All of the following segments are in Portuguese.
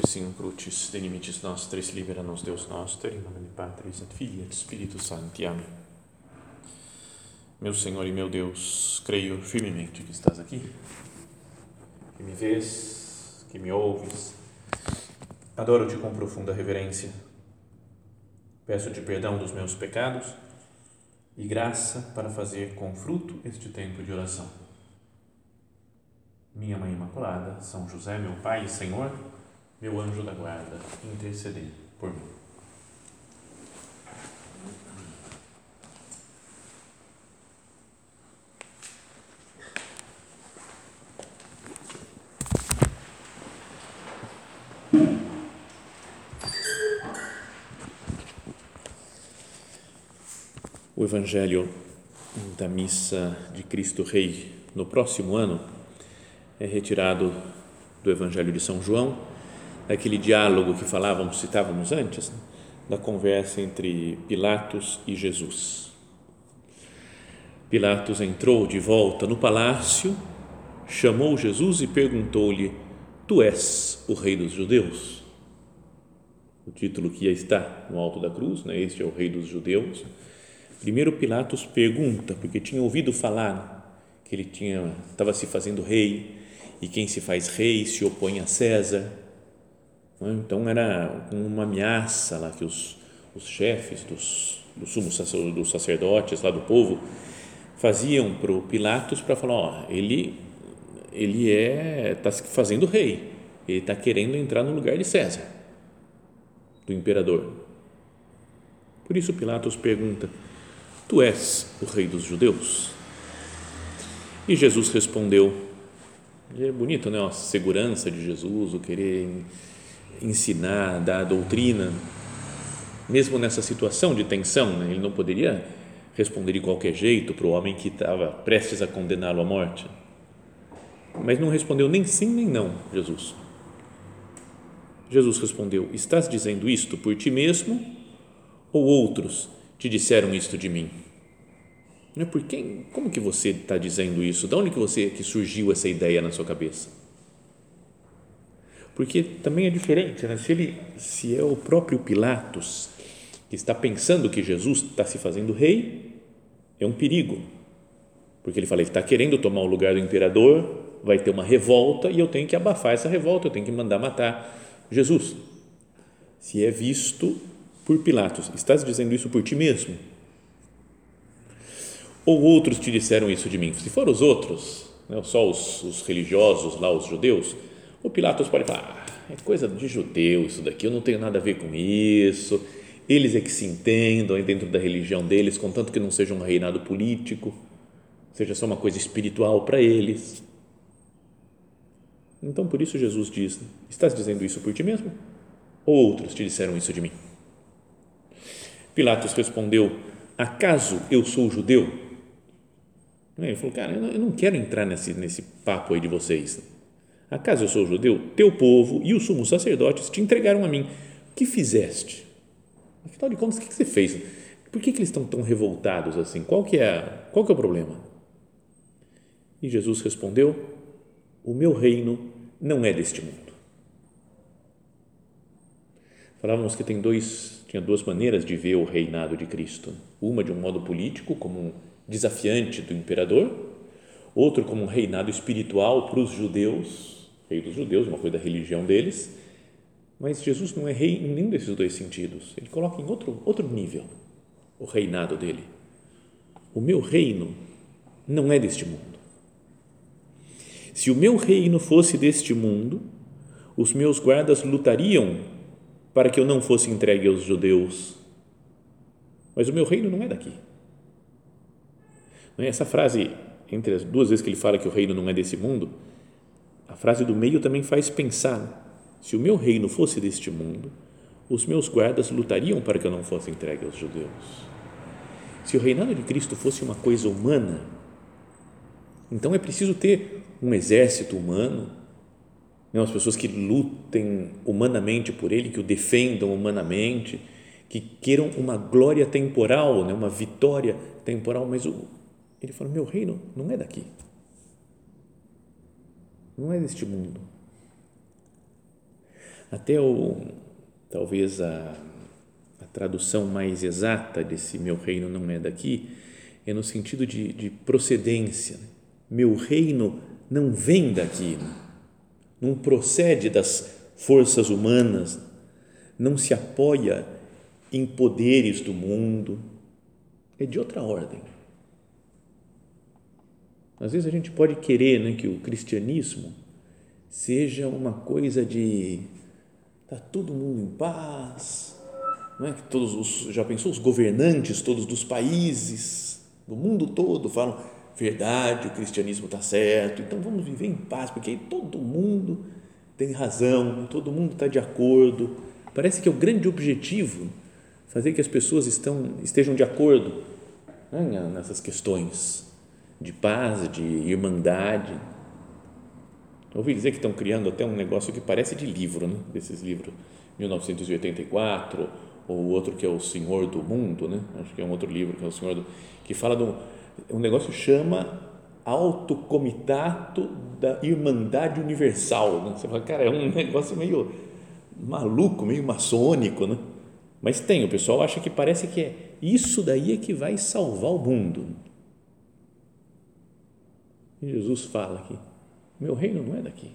Persim crucis de limites nostris libera nos Deus noster, em nome Patris et Filii et Spiritus Sancti. Amém. Meu Senhor e meu Deus, creio firmemente que estás aqui, que me vês, que me ouves. Adoro-te com profunda reverência. Peço-te perdão dos meus pecados e graça para fazer com fruto este tempo de oração. Minha Mãe Imaculada, São José, meu Pai e Senhor, meu anjo da guarda, intercedei por mim. O Evangelho da Missa de Cristo Rei no próximo ano é retirado do Evangelho de São João aquele diálogo que falávamos, citávamos antes, né? da conversa entre Pilatos e Jesus. Pilatos entrou de volta no palácio, chamou Jesus e perguntou-lhe: Tu és o Rei dos Judeus? O título que estar no alto da cruz, né? Este é o Rei dos Judeus. Primeiro Pilatos pergunta, porque tinha ouvido falar que ele tinha estava se fazendo rei e quem se faz rei se opõe a César né? Então era uma ameaça lá que os, os chefes dos, dos sumos dos sacerdotes lá do povo faziam para o Pilatos para falar, ó, ele ele é está se fazendo rei, ele está querendo entrar no lugar de César, do imperador. Por isso Pilatos pergunta, tu és o rei dos judeus? E Jesus respondeu, é bonito, né? A segurança de Jesus, o querer ensinar, dar doutrina, mesmo nessa situação de tensão, né? ele não poderia responder de qualquer jeito para o homem que estava prestes a condená-lo à morte. Mas não respondeu nem sim nem não, Jesus. Jesus respondeu: Estás dizendo isto por ti mesmo ou outros te disseram isto de mim? Não é por quem? Como que você está dizendo isso? De onde que você que surgiu essa ideia na sua cabeça? Porque também é diferente, né? se, ele, se é o próprio Pilatos que está pensando que Jesus está se fazendo rei, é um perigo. Porque ele fala, ele está querendo tomar o lugar do imperador, vai ter uma revolta e eu tenho que abafar essa revolta, eu tenho que mandar matar Jesus. Se é visto por Pilatos, estás dizendo isso por ti mesmo? Ou outros te disseram isso de mim? Se for os outros, né, só os, os religiosos lá, os judeus, o Pilatos pode falar, ah, é coisa de judeu isso daqui, eu não tenho nada a ver com isso, eles é que se entendam dentro da religião deles, contanto que não seja um reinado político, seja só uma coisa espiritual para eles. Então, por isso Jesus diz, estás dizendo isso por ti mesmo? Ou outros te disseram isso de mim? Pilatos respondeu, acaso eu sou judeu? Ele falou, cara, eu não quero entrar nesse, nesse papo aí de vocês Acaso eu sou judeu? Teu povo e os sumos sacerdotes te entregaram a mim. O que fizeste? Afinal de contas, o que você fez? Por que, eles estão tão revoltados assim? Qual que, é, qual que é o problema? E Jesus respondeu: O meu reino não é deste mundo. Falávamos que tem dois, tinha duas maneiras de ver o reinado de Cristo. Uma de um modo político, como um desafiante do imperador, outro como um reinado espiritual para os judeus, rei dos judeus, uma coisa da religião deles, mas Jesus não é rei em nenhum desses dois sentidos. Ele coloca em outro, outro nível o reinado dele. O meu reino não é deste mundo. Se o meu reino fosse deste mundo, os meus guardas lutariam para que eu não fosse entregue aos judeus. Mas o meu reino não é daqui. É essa frase, entre as duas vezes que ele fala que o reino não é desse mundo, a frase do meio também faz pensar: se o meu reino fosse deste mundo, os meus guardas lutariam para que eu não fosse entregue aos judeus. Se o reinado de Cristo fosse uma coisa humana, então é preciso ter um exército humano, né, as pessoas que lutem humanamente por ele, que o defendam humanamente, que queiram uma glória temporal, né, uma vitória temporal, mas o, ele fala: meu reino não é daqui não é deste mundo. Até o, talvez a, a tradução mais exata desse meu reino não é daqui, é no sentido de, de procedência. Meu reino não vem daqui, não procede das forças humanas, não se apoia em poderes do mundo, é de outra ordem. Às vezes a gente pode querer né, que o cristianismo seja uma coisa de tá todo mundo em paz, não é que todos os já pensou os governantes todos dos países do mundo todo falam verdade, o cristianismo está certo, então vamos viver em paz, porque aí todo mundo tem razão, todo mundo está de acordo. Parece que é o grande objetivo fazer que as pessoas estão, estejam de acordo né, nessas questões de paz, de irmandade. Ouvi dizer que estão criando até um negócio que parece de livro, né? desses livros, 1984, ou outro que é o Senhor do Mundo, né? acho que é um outro livro que é o Senhor do, que fala de um, um negócio chama autocomitato da Irmandade Universal. Né? Você fala, cara, é um negócio meio maluco, meio maçônico, né? Mas tem, o pessoal acha que parece que é isso daí é que vai salvar o mundo. Jesus fala aqui: meu reino não é daqui.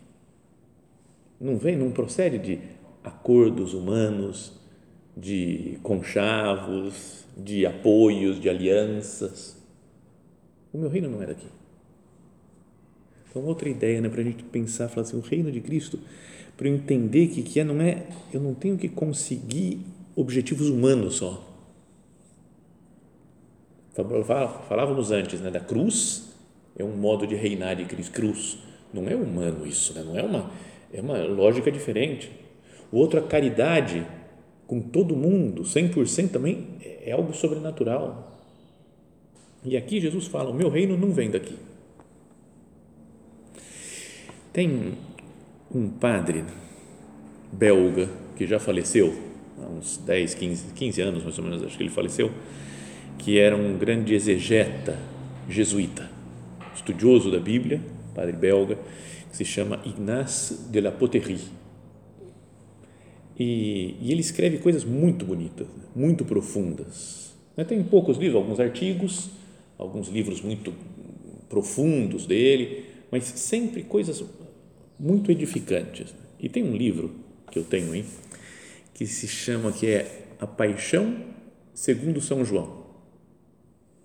Não vem, não procede de acordos humanos, de conchavos, de apoios, de alianças. O meu reino não é daqui. Então, outra ideia né, para a gente pensar, falar assim, o reino de Cristo, para eu entender que, que é, não é, eu não tenho que conseguir objetivos humanos só. Falávamos antes né, da cruz, é um modo de reinar de. Cruz não é humano isso, né? não é uma, é uma lógica diferente. O outro, a caridade com todo mundo, 100% também é algo sobrenatural. E aqui Jesus fala: o meu reino não vem daqui. Tem um padre belga que já faleceu, há uns 10, 15, 15 anos mais ou menos, acho que ele faleceu, que era um grande exegeta jesuíta estudioso da Bíblia, padre belga, que se chama Ignace de la Poterie. E, e ele escreve coisas muito bonitas, muito profundas. Tem poucos livros, alguns artigos, alguns livros muito profundos dele, mas sempre coisas muito edificantes. E tem um livro que eu tenho aí que se chama que é A Paixão segundo São João.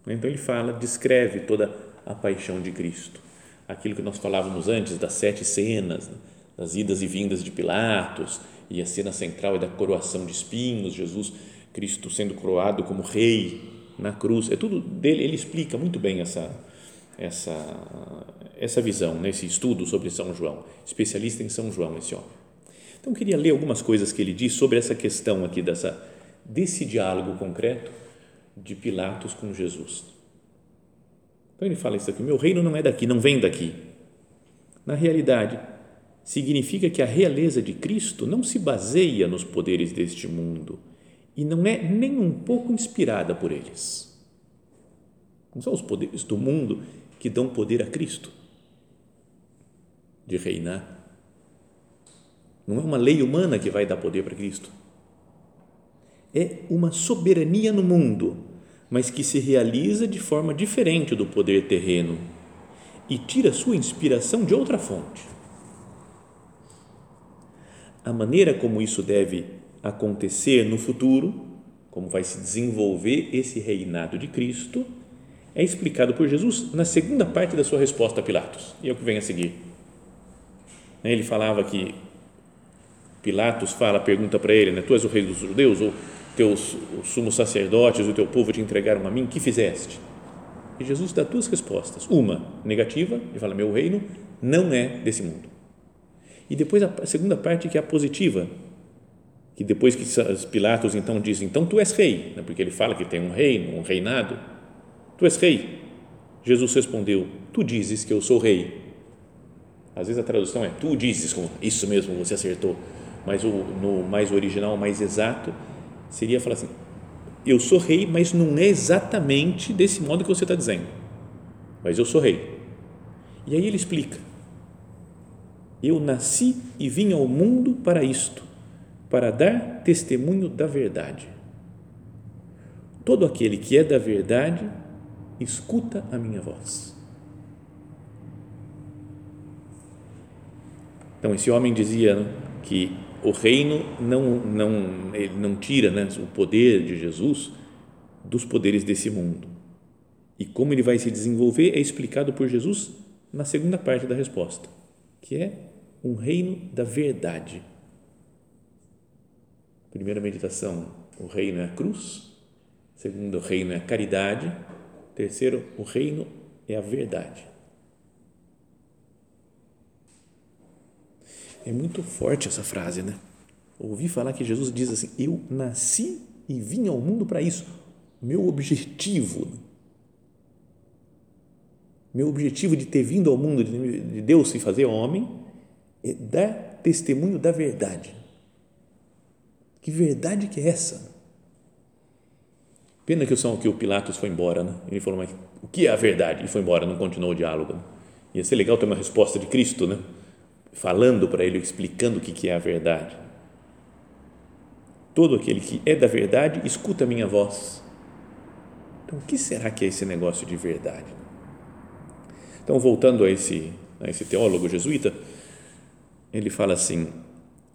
Então ele fala, descreve toda a paixão de Cristo. Aquilo que nós falávamos antes das sete cenas, né? das idas e vindas de Pilatos, e a cena central é da coroação de espinhos, Jesus Cristo sendo coroado como rei na cruz. É tudo dele, ele explica muito bem essa essa essa visão, né? estudo sobre São João, especialista em São João esse homem. Então queria ler algumas coisas que ele diz sobre essa questão aqui dessa desse diálogo concreto de Pilatos com Jesus. Então ele fala isso aqui: meu reino não é daqui, não vem daqui. Na realidade, significa que a realeza de Cristo não se baseia nos poderes deste mundo e não é nem um pouco inspirada por eles. Não são os poderes do mundo que dão poder a Cristo de reinar. Não é uma lei humana que vai dar poder para Cristo. É uma soberania no mundo mas que se realiza de forma diferente do poder terreno e tira sua inspiração de outra fonte. A maneira como isso deve acontecer no futuro, como vai se desenvolver esse reinado de Cristo, é explicado por Jesus na segunda parte da sua resposta a Pilatos. E é o que vem a seguir. Ele falava que Pilatos fala, pergunta para ele, né, tu és o rei dos judeus? Ou teus sumos sacerdotes, o teu povo te entregaram a mim, que fizeste? E Jesus dá duas respostas. Uma negativa, ele fala: Meu reino não é desse mundo. E depois a segunda parte, que é a positiva, que depois que Pilatos então diz: Então tu és rei, né? porque ele fala que tem um reino, um reinado. Tu és rei. Jesus respondeu: Tu dizes que eu sou rei. Às vezes a tradução é: Tu dizes, isso mesmo, você acertou. Mas o, no mais original, mais exato, seria falar assim: eu sou rei, mas não é exatamente desse modo que você está dizendo, mas eu sou rei. E aí ele explica: eu nasci e vim ao mundo para isto, para dar testemunho da verdade. Todo aquele que é da verdade escuta a minha voz. Então, esse homem dizia né, que o reino não, não, ele não tira né, o poder de Jesus dos poderes desse mundo. E como ele vai se desenvolver é explicado por Jesus na segunda parte da resposta, que é um reino da verdade. Primeira meditação, o reino é a cruz. Segundo, o reino é a caridade. Terceiro, o reino é a verdade. É muito forte essa frase, né? Ouvi falar que Jesus diz assim: Eu nasci e vim ao mundo para isso. Meu objetivo, meu objetivo de ter vindo ao mundo de Deus se fazer homem é dar testemunho da verdade. Que verdade que é essa? Pena que o São que o Pilatos foi embora, né? Ele falou, mas o que é a verdade? E foi embora, não continuou o diálogo. Né? Ia ser legal ter uma resposta de Cristo, né? Falando para ele, explicando o que é a verdade. Todo aquele que é da verdade escuta a minha voz. Então, o que será que é esse negócio de verdade? Então, voltando a esse, a esse teólogo jesuíta, ele fala assim: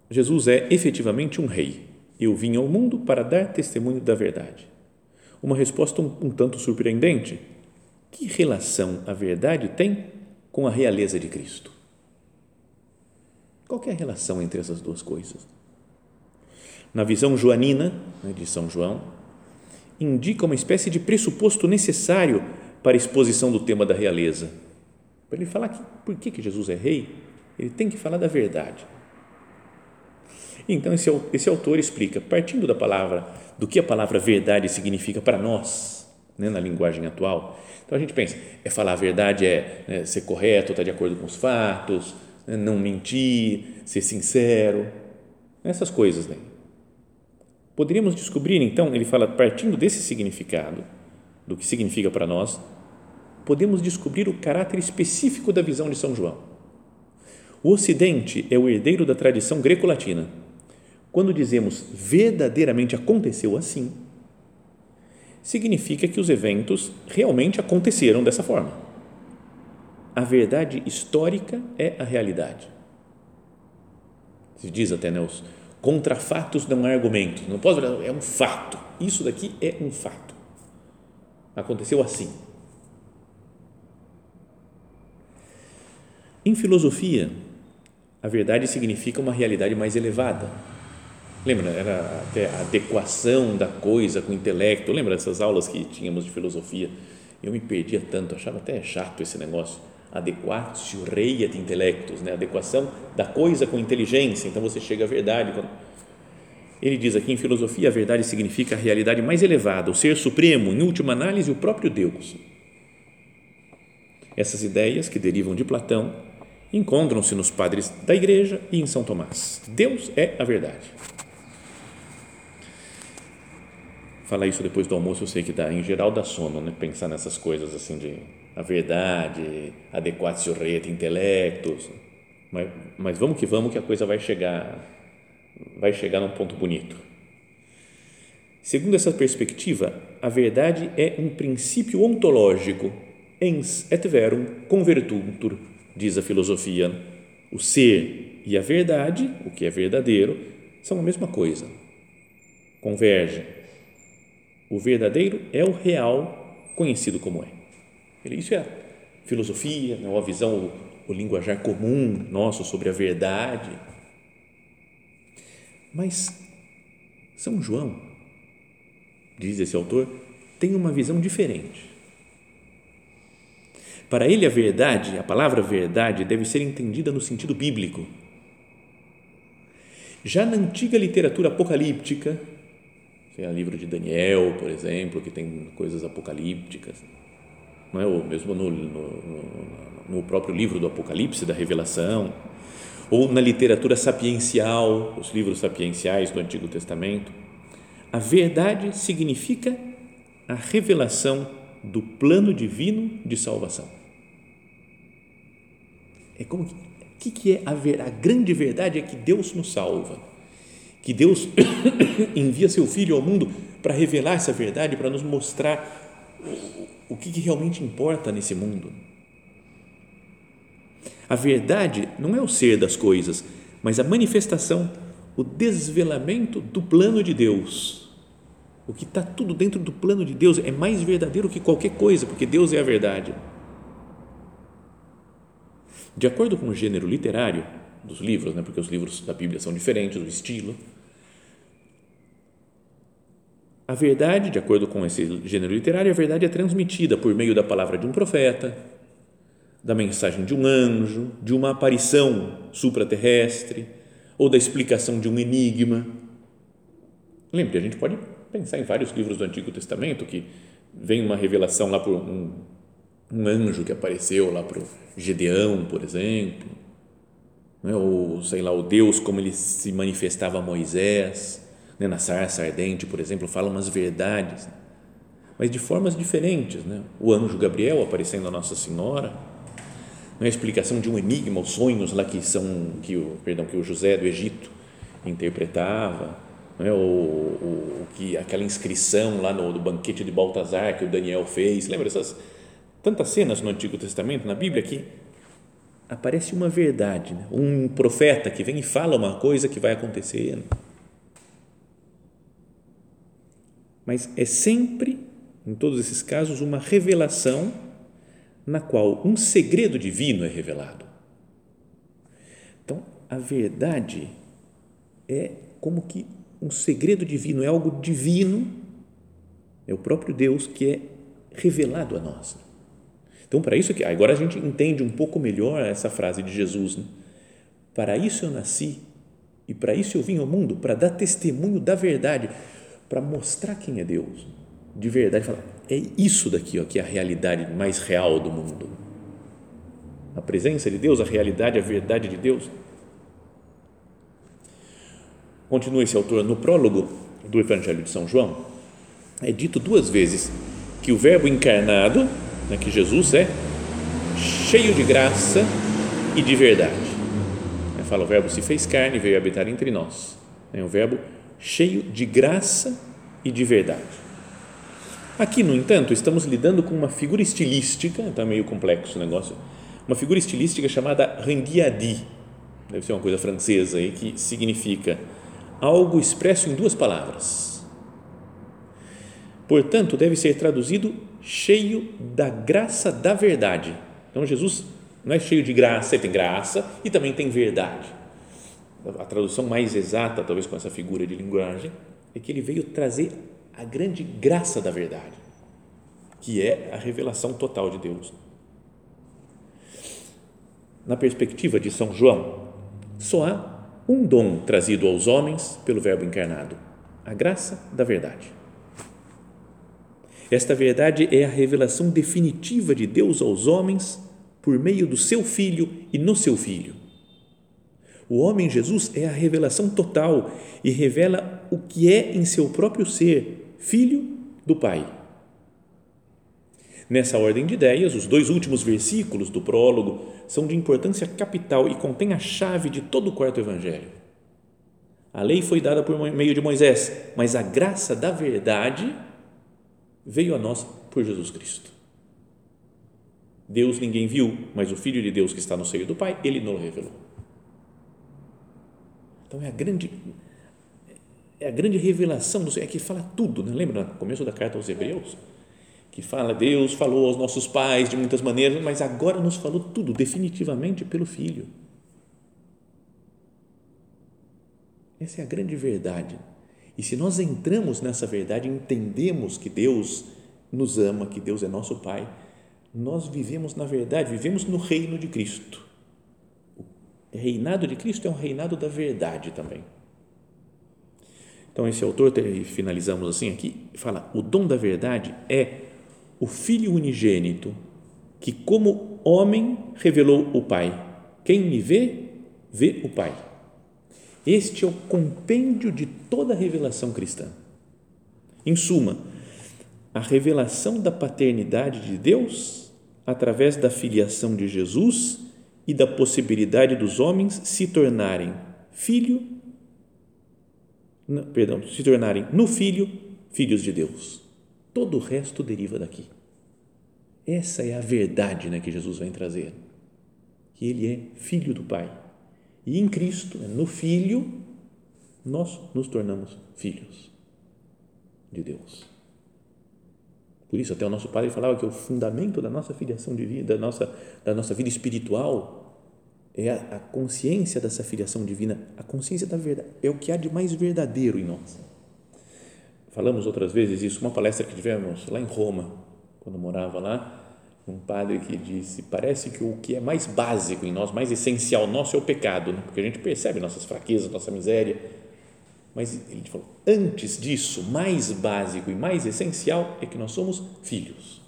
Jesus é efetivamente um rei. Eu vim ao mundo para dar testemunho da verdade. Uma resposta um, um tanto surpreendente. Que relação a verdade tem com a realeza de Cristo? Qual é a relação entre essas duas coisas? Na visão joanina, né, de São João, indica uma espécie de pressuposto necessário para a exposição do tema da realeza. Para ele falar que, por que, que Jesus é rei, ele tem que falar da verdade. Então, esse, esse autor explica, partindo da palavra, do que a palavra verdade significa para nós, né, na linguagem atual. Então, a gente pensa, é falar a verdade, é né, ser correto, estar de acordo com os fatos, não mentir, ser sincero, essas coisas. Né? Poderíamos descobrir, então, ele fala, partindo desse significado, do que significa para nós, podemos descobrir o caráter específico da visão de São João. O Ocidente é o herdeiro da tradição greco-latina. Quando dizemos verdadeiramente aconteceu assim, significa que os eventos realmente aconteceram dessa forma. A verdade histórica é a realidade. Se diz até, né, os contra fatos não há argumentos. Não posso é um fato. Isso daqui é um fato. Aconteceu assim. Em filosofia, a verdade significa uma realidade mais elevada. Lembra? Era até a adequação da coisa com o intelecto. Lembra dessas aulas que tínhamos de filosofia? Eu me perdia tanto, achava até chato esse negócio. Adequatio reiet intellectus, né? adequação da coisa com inteligência. Então você chega à verdade. Ele diz aqui em filosofia: a verdade significa a realidade mais elevada, o ser supremo, em última análise, o próprio Deus. Essas ideias que derivam de Platão encontram-se nos padres da igreja e em São Tomás. Deus é a verdade. Falar isso depois do almoço, eu sei que dá, em geral dá sono, né? Pensar nessas coisas assim de a verdade, adequatio rete intelectus. Mas, mas vamos que vamos que a coisa vai chegar vai chegar num ponto bonito. Segundo essa perspectiva, a verdade é um princípio ontológico ens et verum convertuntur diz a filosofia, o ser e a verdade, o que é verdadeiro, são a mesma coisa. Convergem. O verdadeiro é o real, conhecido como é. Isso é a filosofia, né, a visão, o, o linguajar comum nosso sobre a verdade. Mas São João, diz esse autor, tem uma visão diferente para ele, a verdade, a palavra verdade, deve ser entendida no sentido bíblico. Já na antiga literatura apocalíptica, tem o livro de Daniel, por exemplo, que tem coisas apocalípticas, não é? ou mesmo no, no, no próprio livro do Apocalipse, da Revelação, ou na literatura sapiencial, os livros sapienciais do Antigo Testamento, a verdade significa a revelação do plano divino de salvação. É como que, que, é a, ver, a grande verdade é que Deus nos salva, que Deus envia seu Filho ao mundo para revelar essa verdade, para nos mostrar o, que, que realmente importa nesse mundo. A verdade não é o ser das coisas, mas a manifestação, o desvelamento do plano de Deus. O que está tudo dentro do plano de Deus é mais verdadeiro que qualquer coisa, porque Deus é a verdade. De acordo com o gênero literário dos livros, né, porque os livros da Bíblia são diferentes, o estilo, a verdade, de acordo com esse gênero literário, a verdade é transmitida por meio da palavra de um profeta, da mensagem de um anjo, de uma aparição supraterrestre ou da explicação de um enigma. Lembre, a gente pode pensar em vários livros do Antigo Testamento que vem uma revelação lá por um, um anjo que apareceu lá para o Gedeão, por exemplo, né? ou sei lá, o Deus como ele se manifestava a Moisés, né? na sarça ardente, por exemplo, fala umas verdades, mas de formas diferentes. Né? O anjo Gabriel aparecendo a Nossa Senhora não é a explicação de um enigma, os sonhos lá que são que o perdão que o José do Egito interpretava, não é o, o que aquela inscrição lá no, no banquete de Baltazar que o Daniel fez, lembra essas tantas cenas no Antigo Testamento na Bíblia que aparece uma verdade, né? um profeta que vem e fala uma coisa que vai acontecer, mas é sempre em todos esses casos uma revelação na qual um segredo divino é revelado. Então, a verdade é como que um segredo divino, é algo divino, é o próprio Deus que é revelado a nós. Então, para isso que agora a gente entende um pouco melhor essa frase de Jesus, né? Para isso eu nasci e para isso eu vim ao mundo, para dar testemunho da verdade, para mostrar quem é Deus de verdade, falar, é isso daqui ó, que é a realidade mais real do mundo. A presença de Deus, a realidade, a verdade de Deus. Continua esse autor no prólogo do Evangelho de São João, é dito duas vezes que o Verbo encarnado, né, que Jesus é, cheio de graça e de verdade. Fala, o Verbo se fez carne e veio habitar entre nós. Um verbo cheio de graça e de verdade. Aqui, no entanto, estamos lidando com uma figura estilística, está meio complexo o negócio, uma figura estilística chamada rendiadi, deve ser uma coisa francesa aí, que significa algo expresso em duas palavras. Portanto, deve ser traduzido cheio da graça da verdade. Então, Jesus não é cheio de graça, ele tem graça e também tem verdade. A tradução mais exata, talvez com essa figura de linguagem, é que ele veio trazer a grande graça da verdade, que é a revelação total de Deus. Na perspectiva de São João, só há um dom trazido aos homens pelo Verbo encarnado: a graça da verdade. Esta verdade é a revelação definitiva de Deus aos homens por meio do seu Filho e no seu Filho. O homem Jesus é a revelação total e revela o que é em seu próprio ser filho do Pai. Nessa ordem de ideias, os dois últimos versículos do prólogo são de importância capital e contêm a chave de todo o quarto evangelho. A lei foi dada por meio de Moisés, mas a graça da verdade veio a nós por Jesus Cristo. Deus ninguém viu, mas o Filho de Deus que está no seio do Pai, ele nos revelou. Então é a grande é a grande revelação do Senhor, é que fala tudo, né? lembra no começo da carta aos Hebreus? Que fala, Deus falou aos nossos pais de muitas maneiras, mas agora nos falou tudo, definitivamente pelo Filho. Essa é a grande verdade. E se nós entramos nessa verdade, entendemos que Deus nos ama, que Deus é nosso Pai, nós vivemos na verdade, vivemos no reino de Cristo. Reinado de Cristo é um reinado da verdade também. Então, esse autor, finalizamos assim aqui, fala: o dom da verdade é o Filho unigênito que, como homem, revelou o Pai. Quem me vê, vê o Pai. Este é o compêndio de toda a revelação cristã. Em suma, a revelação da paternidade de Deus através da filiação de Jesus e da possibilidade dos homens se tornarem filho perdão, se tornarem no Filho filhos de Deus. Todo o resto deriva daqui. Essa é a verdade né, que Jesus vem trazer. Que Ele é filho do Pai. E em Cristo, né, no Filho, nós nos tornamos filhos de Deus. Por isso, até o nosso Padre falava que o fundamento da nossa filiação de vida, da nossa, da nossa vida espiritual, é a, a consciência dessa filiação divina, a consciência da verdade, é o que há de mais verdadeiro em nós. Falamos outras vezes isso, uma palestra que tivemos lá em Roma, quando morava lá, um padre que disse: parece que o que é mais básico em nós, mais essencial nosso é o pecado, né? porque a gente percebe nossas fraquezas, nossa miséria. Mas ele falou: antes disso, mais básico e mais essencial é que nós somos filhos.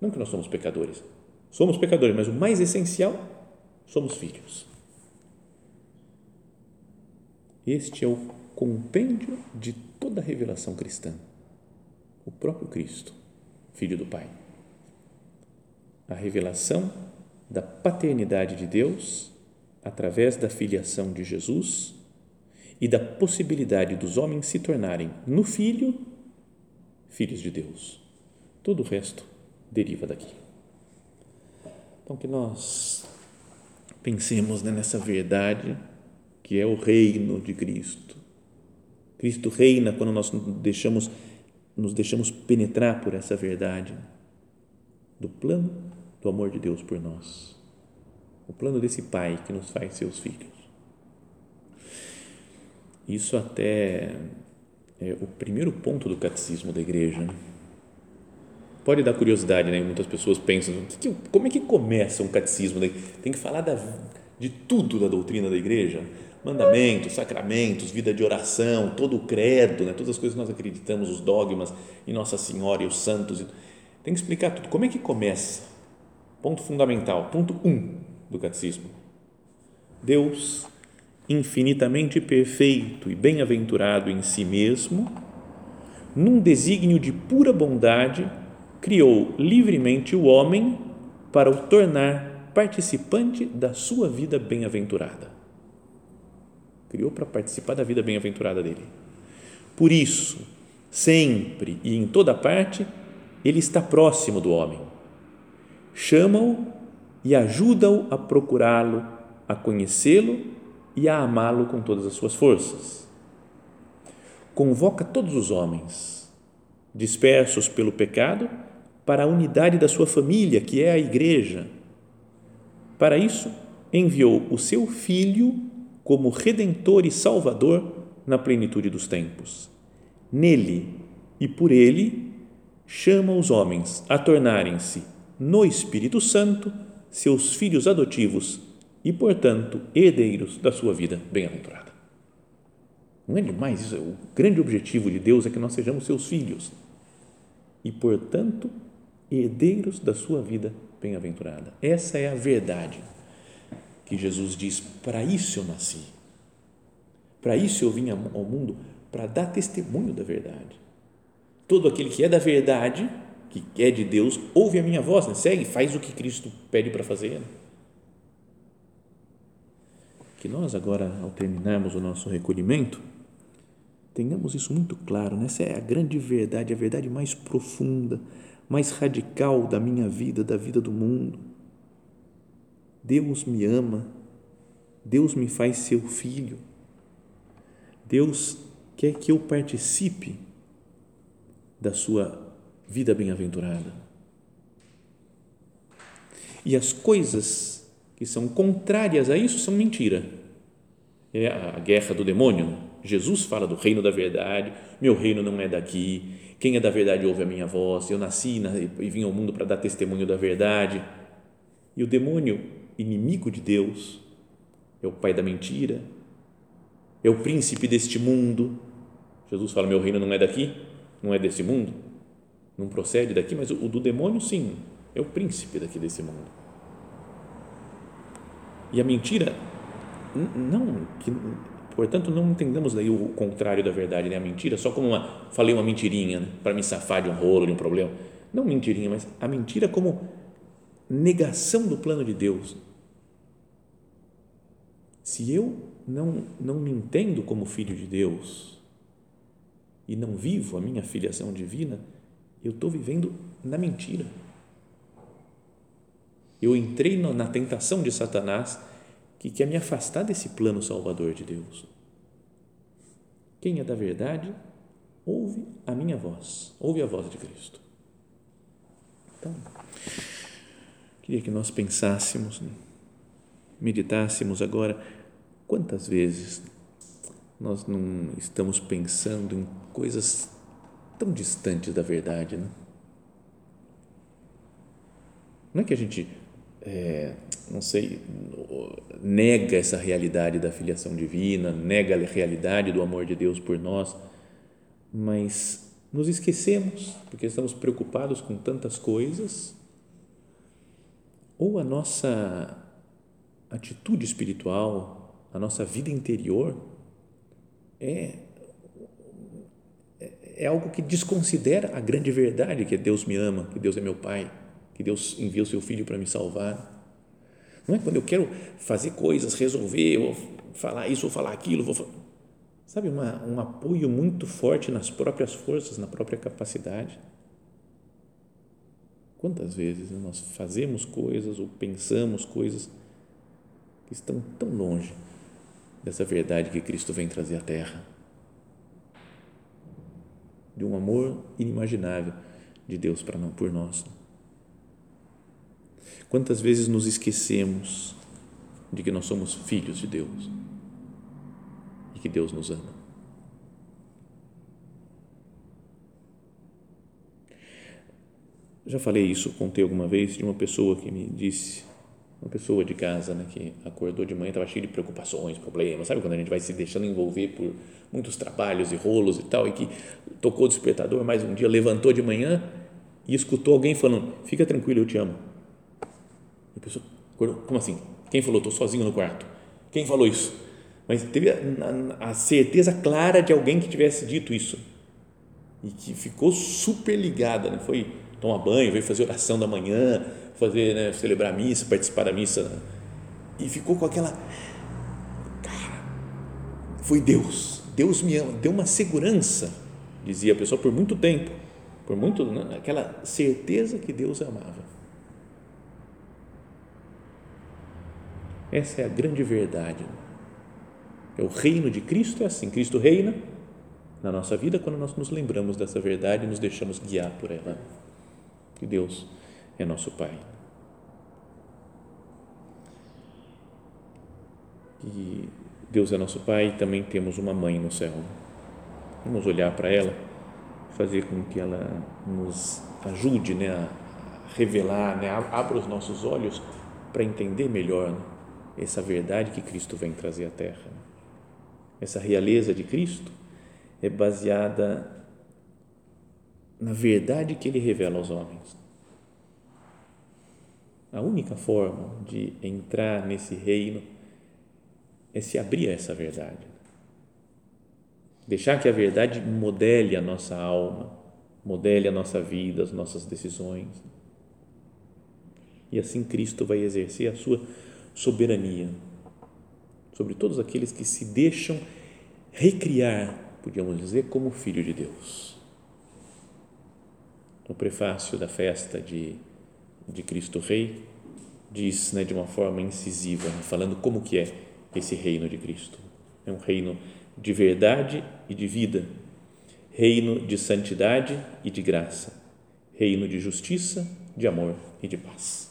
Não que nós somos pecadores. Somos pecadores, mas o mais essencial, somos filhos. Este é o compêndio de toda a revelação cristã. O próprio Cristo, Filho do Pai a revelação da paternidade de Deus através da filiação de Jesus e da possibilidade dos homens se tornarem no Filho filhos de Deus. Todo o resto deriva daqui. Então, que nós pensemos né, nessa verdade que é o reino de Cristo. Cristo reina quando nós deixamos, nos deixamos penetrar por essa verdade do plano do amor de Deus por nós. O plano desse Pai que nos faz seus filhos. Isso até é o primeiro ponto do catecismo da igreja. Né? Pode dar curiosidade, né? Muitas pessoas pensam, como é que começa um catecismo? Tem que falar da, de tudo da doutrina da igreja, mandamentos, sacramentos, vida de oração, todo o credo, né? todas as coisas que nós acreditamos, os dogmas, e Nossa Senhora e os santos. Tem que explicar tudo. Como é que começa Ponto fundamental, ponto 1 um do catecismo. Deus, infinitamente perfeito e bem-aventurado em si mesmo, num desígnio de pura bondade, criou livremente o homem para o tornar participante da sua vida bem-aventurada. Criou para participar da vida bem-aventurada dele. Por isso, sempre e em toda parte, ele está próximo do homem chama-o e ajuda-o a procurá-lo, a conhecê-lo e a amá-lo com todas as suas forças. Convoca todos os homens, dispersos pelo pecado, para a unidade da sua família, que é a Igreja. Para isso, enviou o seu Filho como Redentor e Salvador na plenitude dos tempos. Nele e por ele, chama os homens a tornarem-se no Espírito Santo seus filhos adotivos e, portanto, herdeiros da sua vida bem-aventurada. Não é demais isso? O grande objetivo de Deus é que nós sejamos seus filhos e, portanto, herdeiros da sua vida bem-aventurada. Essa é a verdade que Jesus diz: para isso eu nasci, para isso eu vim ao mundo, para dar testemunho da verdade. Todo aquele que é da verdade que é de Deus, ouve a minha voz, né? segue, faz o que Cristo pede para fazer. Né? Que nós agora, ao terminarmos o nosso recolhimento, tenhamos isso muito claro, né? essa é a grande verdade, a verdade mais profunda, mais radical da minha vida, da vida do mundo. Deus me ama, Deus me faz seu filho, Deus quer que eu participe da sua vida bem-aventurada. E as coisas que são contrárias a isso são mentira. É a guerra do demônio. Jesus fala do reino da verdade, meu reino não é daqui, quem é da verdade ouve a minha voz, eu nasci e vim ao mundo para dar testemunho da verdade. E o demônio, inimigo de Deus, é o pai da mentira, é o príncipe deste mundo. Jesus fala: Meu reino não é daqui, não é desse mundo não procede daqui, mas o, do demônio sim, é o príncipe daqui desse mundo. E a mentira, não, que, portanto, não entendamos daí o contrário da verdade, né? a mentira só como uma, falei uma mentirinha né? para me safar de um rolo, de um problema. Não mentirinha, mas a mentira como negação do plano de Deus. Se eu não, não me entendo como filho de Deus, e não vivo a minha filiação divina, eu estou vivendo na mentira. Eu entrei na tentação de Satanás que quer me afastar desse plano salvador de Deus. Quem é da verdade, ouve a minha voz, ouve a voz de Cristo. Então, queria que nós pensássemos, né? meditássemos agora quantas vezes nós não estamos pensando em coisas tão distantes da verdade, né? Não é que a gente, é, não sei, nega essa realidade da filiação divina, nega a realidade do amor de Deus por nós, mas nos esquecemos porque estamos preocupados com tantas coisas, ou a nossa atitude espiritual, a nossa vida interior é, é, é algo que desconsidera a grande verdade que Deus me ama, que Deus é meu Pai, que Deus envia o seu Filho para me salvar. Não é quando eu quero fazer coisas, resolver, vou falar isso, vou falar aquilo, vou falar, sabe, uma, um apoio muito forte nas próprias forças, na própria capacidade. Quantas vezes nós fazemos coisas ou pensamos coisas que estão tão longe dessa verdade que Cristo vem trazer à Terra, de um amor inimaginável de Deus para não por nós. Quantas vezes nos esquecemos de que nós somos filhos de Deus e que Deus nos ama? Já falei isso, contei alguma vez de uma pessoa que me disse uma pessoa de casa né, que acordou de manhã, estava cheio de preocupações, problemas, sabe quando a gente vai se deixando envolver por muitos trabalhos e rolos e tal, e que tocou o despertador mais um dia, levantou de manhã e escutou alguém falando: Fica tranquilo, eu te amo. A pessoa Como assim? Quem falou? Estou sozinho no quarto. Quem falou isso? Mas teve a, a, a certeza clara de alguém que tivesse dito isso e que ficou super ligada, né? foi tomar banho, veio fazer oração da manhã, fazer, né, celebrar a missa, participar da missa. Né? E ficou com aquela. Cara, foi Deus. Deus me ama. Deu uma segurança, dizia a pessoa, por muito tempo. Por muito. Né, aquela certeza que Deus amava. Essa é a grande verdade. É o reino de Cristo é assim. Cristo reina na nossa vida quando nós nos lembramos dessa verdade e nos deixamos guiar por ela. Que Deus é nosso Pai. E Deus é nosso Pai e também temos uma mãe no céu. Vamos olhar para ela, fazer com que ela nos ajude né, a revelar, né, abra os nossos olhos para entender melhor né, essa verdade que Cristo vem trazer à Terra. Essa realeza de Cristo é baseada na verdade que Ele revela aos homens a única forma de entrar nesse reino é se abrir a essa verdade. Deixar que a verdade modele a nossa alma, modele a nossa vida, as nossas decisões. E assim Cristo vai exercer a sua soberania sobre todos aqueles que se deixam recriar, podíamos dizer, como filho de Deus. No prefácio da festa de de Cristo Rei, diz né, de uma forma incisiva, falando como que é esse reino de Cristo. É um reino de verdade e de vida, reino de santidade e de graça, reino de justiça, de amor e de paz.